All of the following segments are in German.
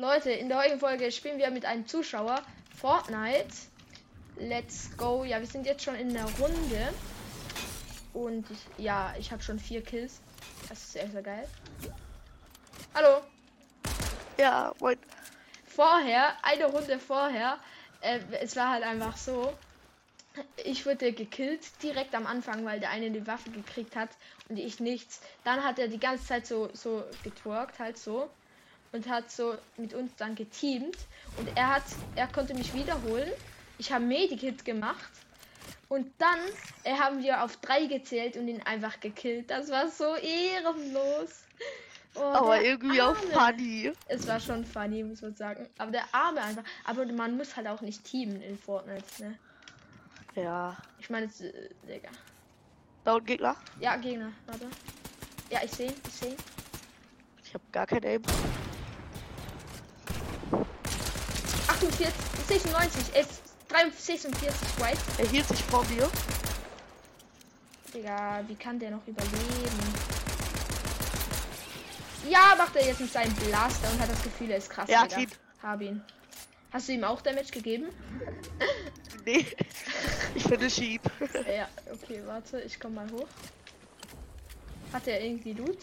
Leute, in der heutigen Folge spielen wir mit einem Zuschauer Fortnite. Let's go. Ja, wir sind jetzt schon in der Runde. Und ich, ja, ich habe schon vier Kills. Das ist sehr, sehr geil. Hallo. Ja, moin. Vorher, eine Runde vorher, äh, es war halt einfach so. Ich wurde gekillt direkt am Anfang, weil der eine eine Waffe gekriegt hat und ich nichts. Dann hat er die ganze Zeit so so getworkt halt so und hat so mit uns dann geteamt und er hat er konnte mich wiederholen. Ich habe Medikit gemacht und dann äh, haben wir auf drei gezählt und ihn einfach gekillt. Das war so ehrenlos. Oh, aber irgendwie Arme. auch funny. Es war schon funny, muss man sagen. Aber der Arme einfach. Aber man muss halt auch nicht teamen in Fortnite, ne? Ja. Ich meine, äh, Digga. Da unten Gegner? Ja, Gegner. Warte. Ja, ich sehe, ich sehe. Ich habe gar kein Aim. 48, 96, es 46 White. Er hielt sich vor mir. Digga, wie kann der noch überleben? Ja, macht er jetzt mit seinem Blaster und hat das Gefühl, er ist krass. Ja, Digga. Hab ihn. Hast du ihm auch Damage gegeben? nee. Ich finde Sheep. ja, okay, warte, ich komm mal hoch. Hat er irgendwie Loot?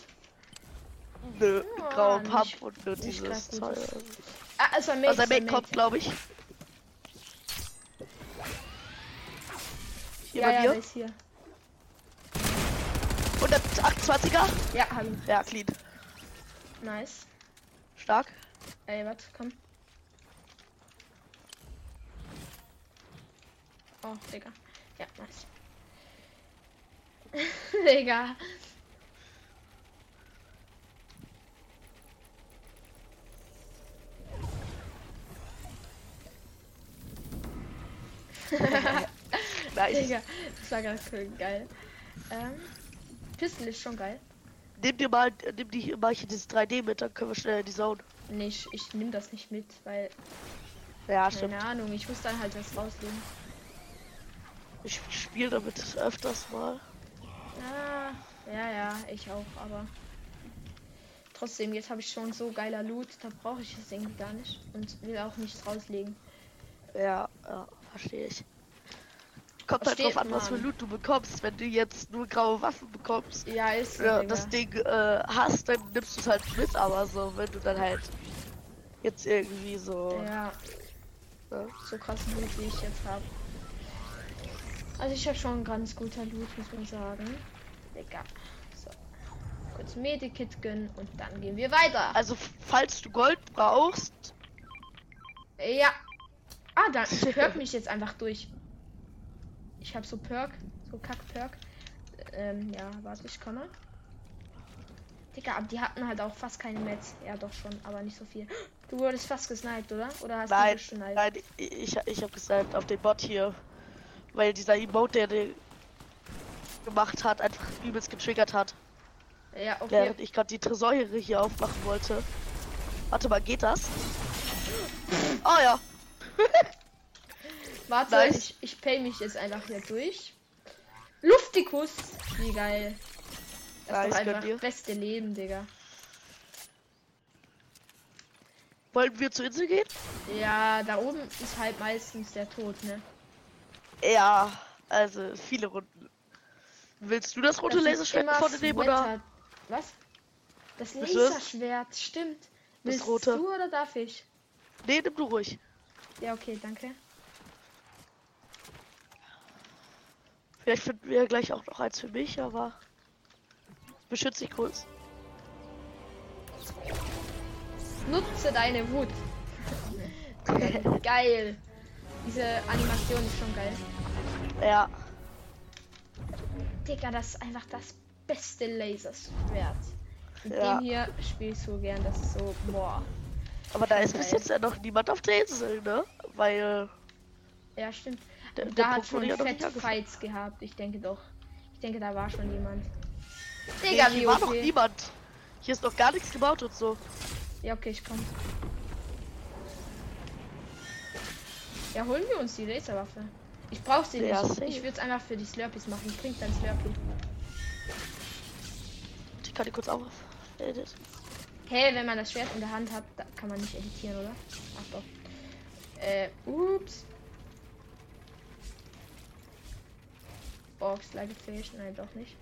Nö, oh, grau Pump und nur dieses Zeug. Ah, also ein Mate. Also Mate kommt, glaube ich. Hier ja, bei ja, dir. Ist hier. 128er? Ja, hab ihn. Ja, clean. Nice. Stark. Ey, warte, komm. Oh, Digga. Ja, nice. Digga. nice. Digga, das war ganz cool, geil. Ähm, Pistol ist schon geil. Nimm dir mal, nimm die mal hier dieses 3D mit, dann können wir schnell die Zone. Nee, ich, ich nehme das nicht mit, weil. Ja, keine stimmt. Keine Ahnung, ich muss dann halt was rauslegen. Ich spiele damit öfters mal. Ah, ja, ja, ich auch, aber trotzdem, jetzt habe ich schon so geiler Loot, da brauche ich es irgendwie gar nicht und will auch nichts rauslegen. Ja, ja, verstehe ich. Kommt halt drauf an, was für Loot du bekommst. Wenn du jetzt nur graue Waffen bekommst, ja, ist ja, das Ding äh, hast, dann nimmst du es halt mit, aber so, wenn du dann halt jetzt irgendwie so. Ja. Ne? So krass Loot, wie ich jetzt habe. Also ich habe schon ganz guter Loot, muss man sagen. Egal. So. Kurz Medikit gönnen und dann gehen wir weiter. Also falls du Gold brauchst. Ja. Ah, dann hört mich jetzt einfach durch. Ich habe so Perk, so Kack Perk. Ähm, ja, warte, ich komme. Digga, aber die hatten halt auch fast keine Metz. Ja, doch schon, aber nicht so viel. Du wurdest fast gesniped, oder? Oder hast nein, du gesniped? Nein, ich, ich habe gesniped auf den Bot hier. Weil dieser Emote, der den gemacht hat, einfach übelst getriggert hat. Ja, okay. Während ich gerade die Tresore hier aufmachen wollte. Warte mal, geht das? Oh ja. Warte, nice. ich, ich pay mich jetzt einfach hier durch. Luftikus! Wie geil. Das ist einfach das beste Leben, Digga. Wollten wir zur Insel gehen? Ja, da oben ist halt meistens der Tod, ne? Ja, also viele Runden. Willst du das rote das Laserschwert vorne nehmen oder? Was? Das Laserschwert, stimmt. Das Willst rote. du oder darf ich? Nee, nimm du ruhig. Ja, okay, danke. Vielleicht finden wir gleich auch noch eins für mich, aber beschütze dich kurz. Nutze deine Wut. Geil. Diese Animation ist schon geil. Ja. Digga, das ist einfach das beste Laserschwert. Mit ja. dem hier spielst du gern, das ist so, boah. Aber da ist geil. bis jetzt ja noch niemand auf der Insel, ne? Weil. Ja, stimmt. Der, da der hat schon fette Fights gehabt. Ich denke doch. Ich denke, da war schon jemand. Digga, nee, wie war okay. noch niemand. Hier ist noch gar nichts gebaut und so. Ja, okay, ich komm. Ja, holen wir uns die Laserwaffe. Ich brauche sie ja, nicht. Safe. Ich würde es einfach für die Slurpees machen. Bringt dann Slurpee. Ich kann die kurz auf. Edit. Hey, wenn man das Schwert in der Hand hat, da kann man nicht editieren, oder? Ach doch. Äh, ups. Box, Leitefähig. Nein, doch nicht.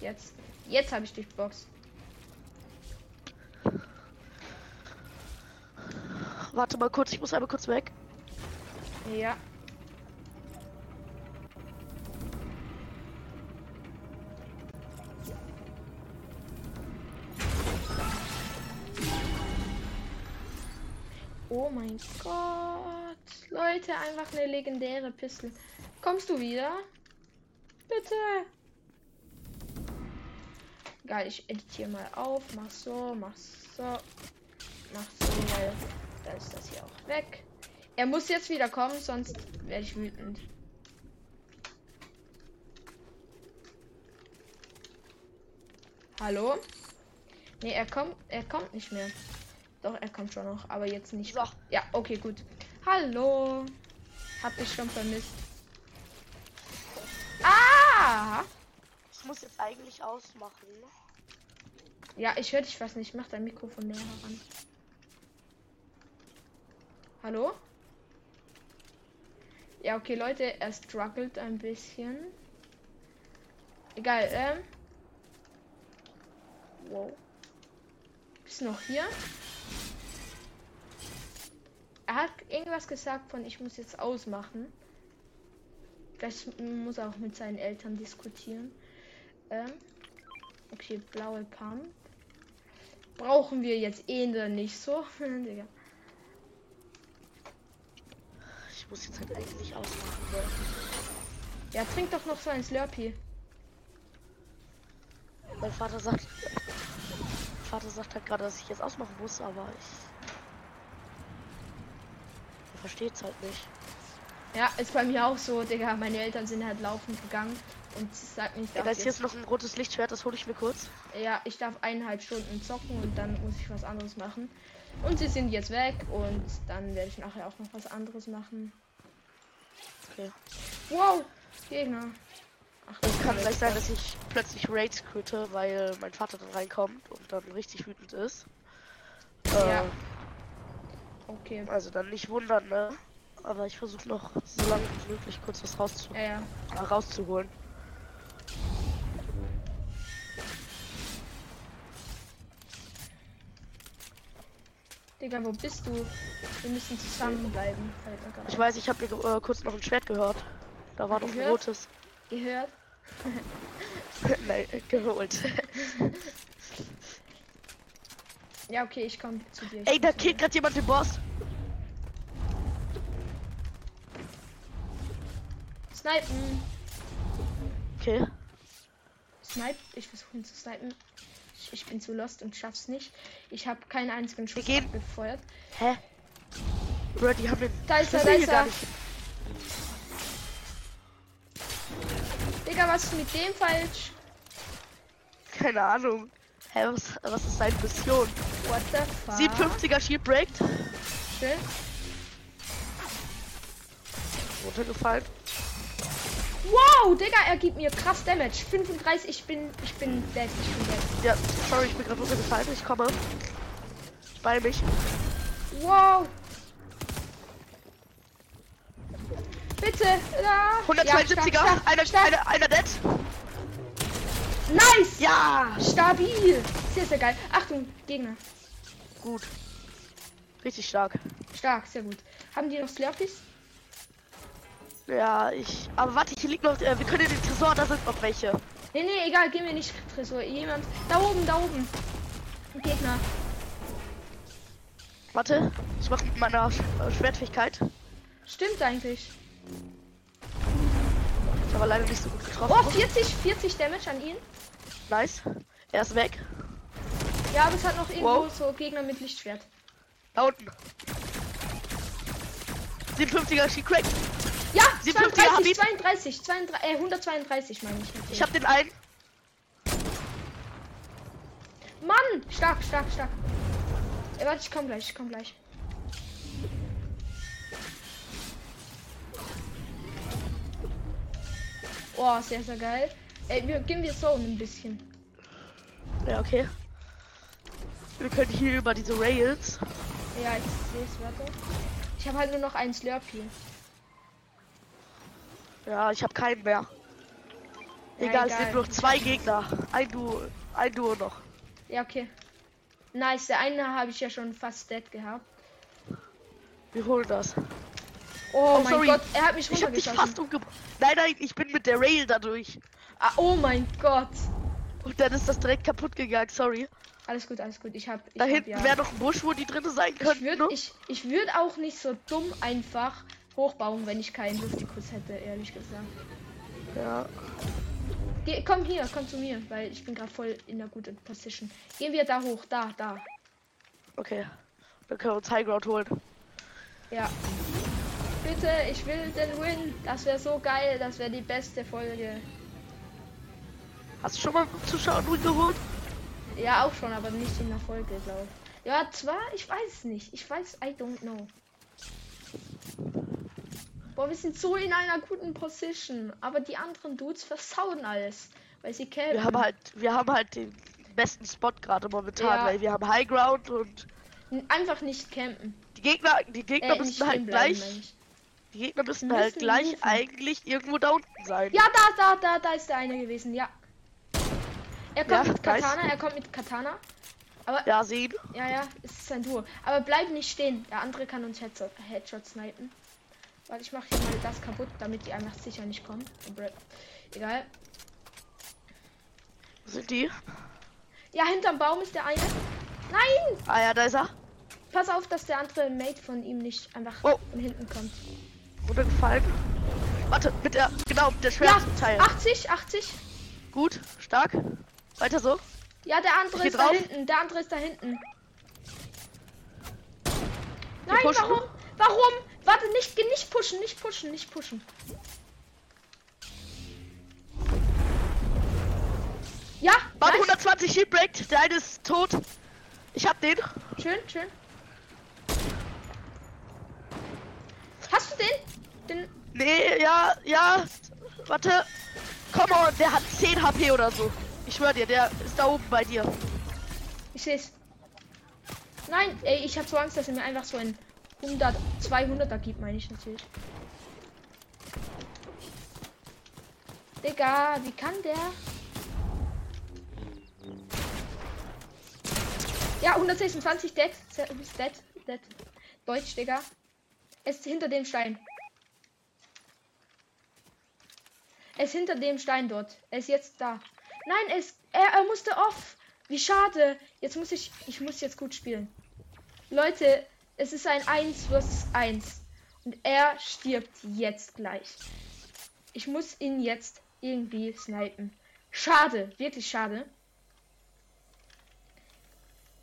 Jetzt. Jetzt habe ich dich Box. Warte mal kurz, ich muss einmal kurz weg. Ja. Oh mein Gott. Leute, einfach eine legendäre Pistole. Kommst du wieder? Bitte. Geil, ich editiere mal auf. Mach so, mach so. Mach so, weil dann ist das hier auch weg. Er muss jetzt wieder kommen, sonst werde ich wütend. Hallo? Nee, er kommt, er kommt nicht mehr. Doch, er kommt schon noch, aber jetzt nicht. So. Ja, okay, gut. Hallo. Hab dich schon vermisst. Ich muss jetzt eigentlich ausmachen. Ja, ich höre dich fast nicht. Mach dein Mikrofon näher heran. Hallo? Ja, okay, Leute, er struggelt ein bisschen. Egal, ähm. Wow. Bist noch hier? Er hat irgendwas gesagt von ich muss jetzt ausmachen. Vielleicht muss er auch mit seinen Eltern diskutieren. Ähm. Okay, blaue Pump. Brauchen wir jetzt eh nicht so. Ich muss jetzt halt eigentlich ausmachen. Ja, trink doch noch so ein Slurpee. Mein Vater sagt. Mein Vater sagt halt gerade, dass ich jetzt ausmachen muss, aber ich. Er versteht es halt nicht. Ja, ist bei mir auch so, Digga. Meine Eltern sind halt laufend gegangen und sagt nicht, Ja, da ist jetzt noch ein rotes Lichtschwert, das hole ich mir kurz. Ja, ich darf eineinhalb Stunden zocken und dann muss ich was anderes machen. Und sie sind jetzt weg und dann werde ich nachher auch noch was anderes machen. Okay. Wow, Gegner. Ach, Es kann gleich sein, dass ich plötzlich Raids quitte, weil mein Vater dann reinkommt und dann richtig wütend ist. Ja. Äh, Okay. Also dann nicht wundern, ne? Aber ich versuche noch so lange wie möglich kurz was rauszu Ja, ja. äh, rauszuholen. Digga, wo bist du? Wir müssen zusammenbleiben. Ich weiß, ich habe äh, kurz noch ein Schwert gehört. Da war doch ein Gehört? rotes. Gehört? Nein, äh, geholt. Ja, okay, ich komme zu dir. Ich Ey, da killt gerade jemand den Boss. Snipen. Okay. Snipe. Ich versuche ihn zu snipen. Ich, ich bin zu lost und schaff's nicht. Ich habe keinen einzigen Schuss gehen. abgefeuert. Hä? Bro, die haben den Da ist er, da ist er. Digga, was ist mit dem falsch? Keine Ahnung. Hä, was, was ist seine Mission? What the fuck? 57er Shield breakt. Schön. Runtergefallen. Wow, Digga, er gibt mir krass Damage. 35, ich bin, ich bin dead, ich bin dead. Ja, sorry, ich bin gerade runtergefallen. Ich komme. Ich beeil mich. Wow. Bitte, da. 172er. Ja, einer, einer, einer dead. Nice. Ja. Stabil. Sehr, sehr geil. Achtung, Gegner. Gut. Richtig stark. Stark, sehr gut. Haben die noch Slurpees? Ja, ich. Aber warte, hier liegt noch. Äh, wir können in den Tresor, da sind noch welche. Nee, nee, egal, gehen wir nicht Tresor. Jemand. Da oben, da oben. Ein Gegner. Warte, ich mache mit meiner Sch äh, Schwertfähigkeit. Stimmt eigentlich. Ich aber leider nicht so gut getroffen. Oh, 40, 40 Damage an ihn. Nice. Er ist weg. Ja, aber es hat noch irgendwo Wow. so Gegner mit Lichtschwert. Da unten. 57er She Crack. Ja, 57 hab 32, ich. 32, 32, äh, 132 meine ich. Ich hab den einen. Mann, stark, stark, stark. Ey, warte, ich komm gleich, ich komm gleich. Oh, sehr, sehr geil. Ey, wir gehen wir so ein bisschen. Ja, okay. Wir können hier über diese Rails. Ja, ich sehe es, warte. Ich habe halt nur noch einen Slurpee. Ja, ich habe keinen mehr. Ja, egal, es sind nur zwei Gegner. Ein Duo, ein Duo noch. Ja, okay. Nice, der eine habe ich ja schon fast dead gehabt. Wir holen das. Oh, Oh, mein sorry. Gott, er hat mich Ich habe dich runtergeschossen. fast umgebracht. Nein, nein, ich bin mit der Rail dadurch. Ah, oh mein Gott. Und dann ist das direkt kaputt gegangen, sorry. Alles gut, alles gut. Ich habe Da hab, hinten wäre noch ein Busch, wo die drin sein Ich könnten. würde ne? ich, ich würd auch nicht so dumm einfach hochbauen, wenn ich keinen Luftikus hätte, ehrlich gesagt. Ja. Geh, komm hier, komm zu mir, weil ich bin gerade voll in der guten Position. Gehen wir da hoch, da, da. Okay. Dann können wir uns High Ground holen. Ja. Bitte, ich will den Win. Das wäre so geil, das wäre die beste Folge. Hast du schon mal Zuschauer geholt? Ja, auch schon, aber nicht in der Folge, glaube ich. Ja, zwar, ich weiß es nicht. Ich weiß, I don't know. Boah, wir sind so in einer guten Position, aber die anderen Dudes versauen alles, weil sie kämpfen. Wir haben halt, wir haben halt den besten Spot gerade momentan, Ja. weil wir haben High Ground und Einfach nicht campen. die Gegner, die Gegner Äh, müssen halt gleich, meine ich. die Gegner müssen Müssen halt gleich rufen. eigentlich irgendwo da unten sein. Ja, da, da, da, da ist der eine gewesen, ja. Er kommt Ja, mit. Katana, er kommt mit Katana. Aber, Ja, sehen. ja, ja, es ist ein Duo. Aber bleib nicht stehen, der andere kann uns Headshot, Headshot snipen. Weil ich mache hier mal das kaputt, damit die einfach sicher nicht kommen. Egal. Wo sind die? Ja, hinterm Baum ist der eine. Nein! Ah ja, da ist er. Pass auf, dass der andere Mate von ihm nicht einfach Oh. von hinten kommt. Runtergefallen. Warte, mit der, genau, der Ja, schwersten Teil. 80, 80. Gut, stark. Weiter so. Ja, der andere ist da drauf. hinten. Der andere ist da hinten. Nein, pushen. warum? Warum? Warte, nicht, nicht pushen, nicht pushen, nicht pushen. Ja, Warte, nice. 120 Shield Break. Der eine ist tot. Ich hab den. schön, schön. Hast du den? Den Nee, ja, ja. Warte. Komm on, der hat 10 HP oder so. Ich schwör dir, der ist da oben bei dir. Ich seh's. Nein, ey, ich hab so Angst, dass er mir einfach so ein 100, 200er gibt, meine ich natürlich. Digga, wie kann der? Ja, 126 dead. Ist dead. Dead. Deutsch, Digga. Es ist hinter dem Stein. Er ist hinter dem Stein dort. Er ist jetzt da. Nein, ist, er, er musste off. Wie schade. Jetzt muss ich. Ich muss jetzt gut spielen. Leute, es ist ein 1 vs 1. Und er stirbt jetzt gleich. Ich muss ihn jetzt irgendwie snipen. Schade, wirklich schade.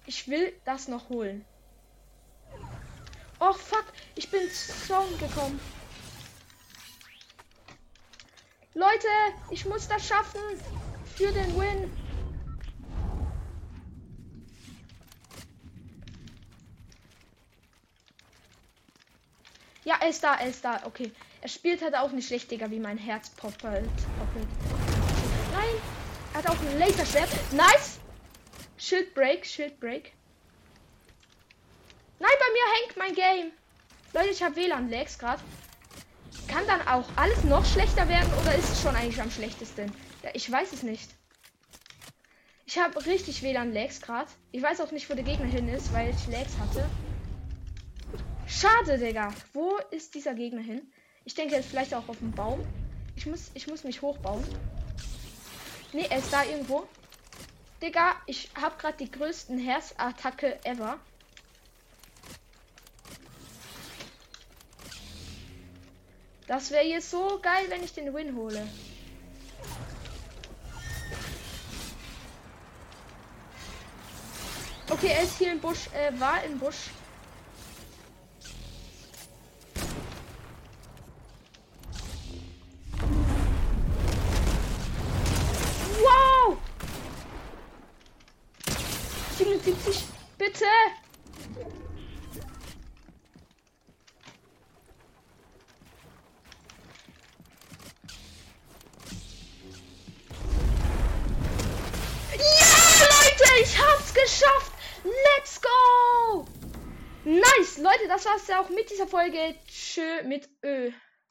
Ich will das noch holen. Oh fuck, ich bin Zone gekommen. Leute, ich muss das schaffen. Für den Win. Ja, er ist da, er ist da. Okay. Er spielt halt auch nicht schlecht, Digga, wie mein Herz poppelt. poppelt. Nein! Er hat auch ein Laserschwert. Nice! Shield Break, Shield Break. Nein, bei mir hängt mein Game. Leute, ich habe WLAN-Lags gerade. Kann dann auch alles noch schlechter werden oder ist es schon eigentlich am schlechtesten? Ja, ich weiß es nicht. Ich habe richtig WLAN-Lags gerade. Ich weiß auch nicht, wo der Gegner hin ist, weil ich Lags hatte. Schade, Digga. Wo ist dieser Gegner hin? Ich denke jetzt vielleicht auch auf dem Baum. Ich muss, ich muss mich hochbauen. Ne, er ist da irgendwo. Digga, ich habe gerade die größten Herzattacke ever. Das wäre jetzt so geil, wenn ich den Win hole. Okay, er ist hier im Busch, äh, war im Busch. 77, bitte! Ich hab's geschafft! Nice, Leute, das war's ja auch mit dieser Folge. Tschö mit Ö.